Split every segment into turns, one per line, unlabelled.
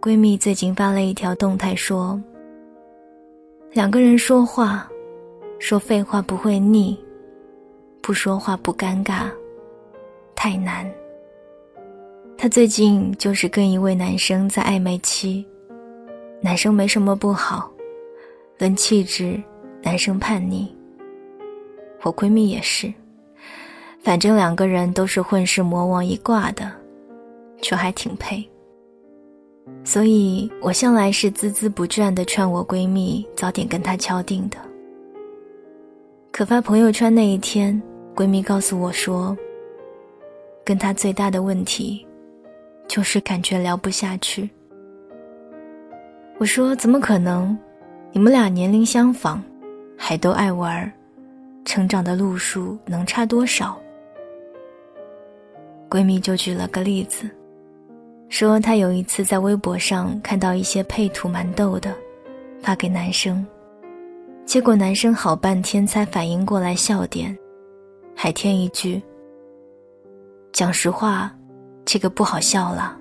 闺蜜最近发了一条动态说：“两个人说话，说废话不会腻，不说话不尴尬，太难。”她最近就是跟一位男生在暧昧期，男生没什么不好，论气质，男生叛逆。我闺蜜也是，反正两个人都是混世魔王一挂的，却还挺配。所以我向来是孜孜不倦的劝我闺蜜早点跟他敲定的。可发朋友圈那一天，闺蜜告诉我说，跟他最大的问题，就是感觉聊不下去。我说怎么可能？你们俩年龄相仿，还都爱玩成长的路数能差多少？闺蜜就举了个例子，说她有一次在微博上看到一些配图蛮逗的，发给男生，结果男生好半天才反应过来笑点，还添一句：“讲实话，这个不好笑了。”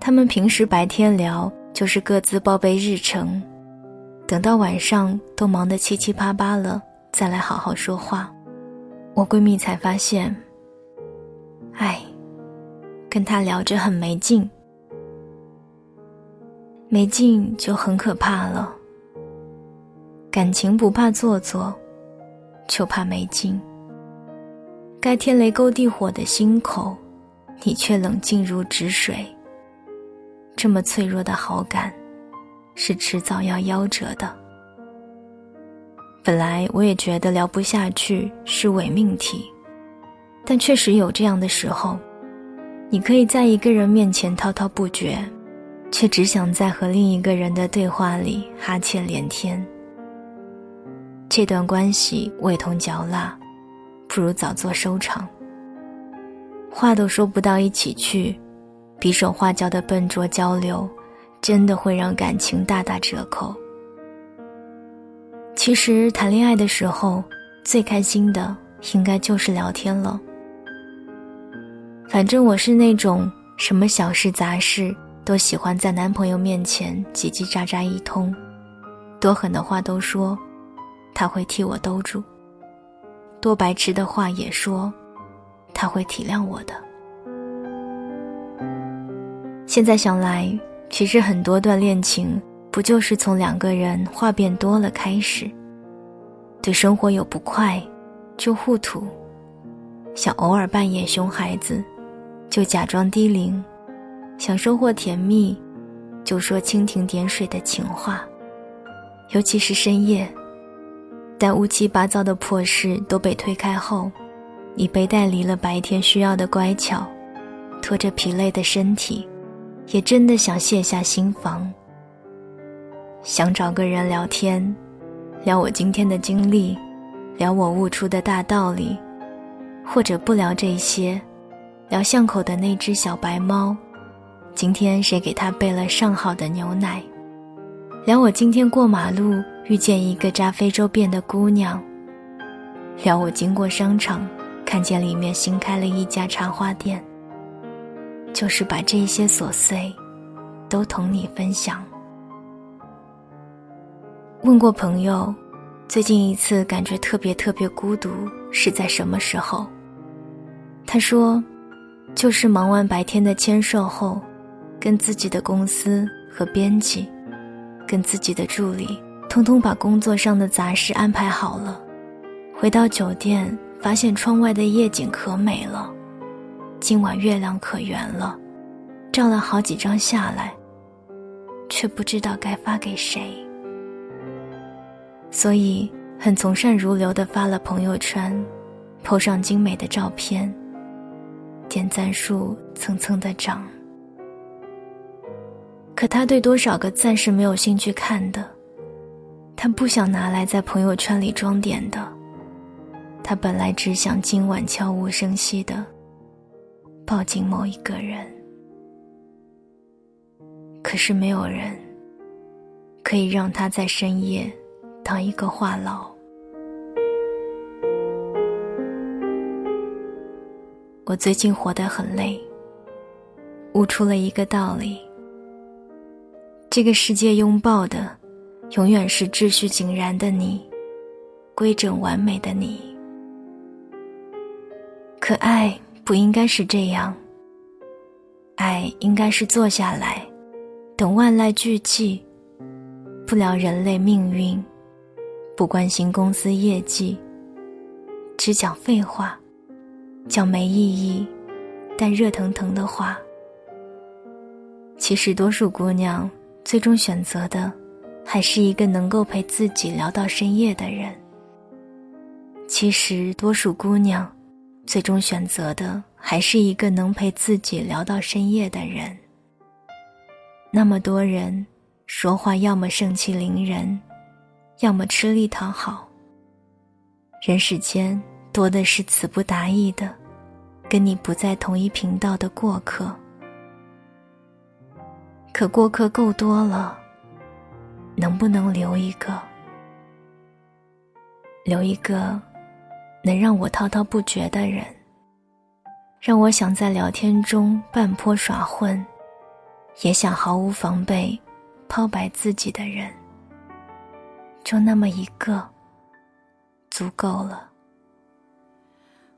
他们平时白天聊就是各自报备日程。等到晚上都忙得七七八八了，再来好好说话，我闺蜜才发现，哎，跟他聊着很没劲，没劲就很可怕了。感情不怕做作，就怕没劲。该天雷勾地火的心口，你却冷静如止水。这么脆弱的好感。是迟早要夭折的。本来我也觉得聊不下去是伪命题，但确实有这样的时候，你可以在一个人面前滔滔不绝，却只想在和另一个人的对话里哈欠连天。这段关系味同嚼蜡，不如早做收场。话都说不到一起去，比手画脚的笨拙交流。真的会让感情大打折扣。其实谈恋爱的时候，最开心的应该就是聊天了。反正我是那种什么小事杂事都喜欢在男朋友面前叽叽喳喳一通，多狠的话都说，他会替我兜住；多白痴的话也说，他会体谅我的。现在想来。其实很多段恋情，不就是从两个人话变多了开始？对生活有不快，就互吐；想偶尔扮演熊孩子，就假装低龄；想收获甜蜜，就说蜻蜓点水的情话。尤其是深夜，但乌七八糟的破事都被推开后，你被带离了白天需要的乖巧，拖着疲累的身体。也真的想卸下心防，想找个人聊天，聊我今天的经历，聊我悟出的大道理，或者不聊这些，聊巷口的那只小白猫，今天谁给它备了上好的牛奶，聊我今天过马路遇见一个扎非洲辫的姑娘，聊我经过商场看见里面新开了一家茶花店。就是把这些琐碎，都同你分享。问过朋友，最近一次感觉特别特别孤独是在什么时候？他说，就是忙完白天的签售后，跟自己的公司和编辑，跟自己的助理，通通把工作上的杂事安排好了，回到酒店，发现窗外的夜景可美了。今晚月亮可圆了，照了好几张下来，却不知道该发给谁，所以很从善如流的发了朋友圈，po 上精美的照片，点赞数蹭蹭的涨。可他对多少个赞是没有兴趣看的，他不想拿来在朋友圈里装点的，他本来只想今晚悄无声息的。抱紧某一个人，可是没有人可以让他在深夜当一个话痨。我最近活得很累，悟出了一个道理：这个世界拥抱的，永远是秩序井然的你，规整完美的你。可爱不应该是这样，爱应该是坐下来，等万籁俱寂，不聊人类命运，不关心公司业绩，只讲废话，叫没意义但热腾腾的话。其实，多数姑娘最终选择的，还是一个能够陪自己聊到深夜的人。其实，多数姑娘最终选择的，还是一个能陪自己聊到深夜的人。那么多人说话，要么盛气凌人，要么吃力讨好。人世间多的是词不达意的，跟你不在同一频道的过客。可过客够多了，能不能留一个？留一个能让我滔滔不绝的人，让我想在聊天中半坡耍混，也想毫无防备抛白自己的人，就那么一个，足够了。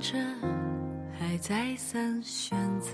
着，还。再三选择。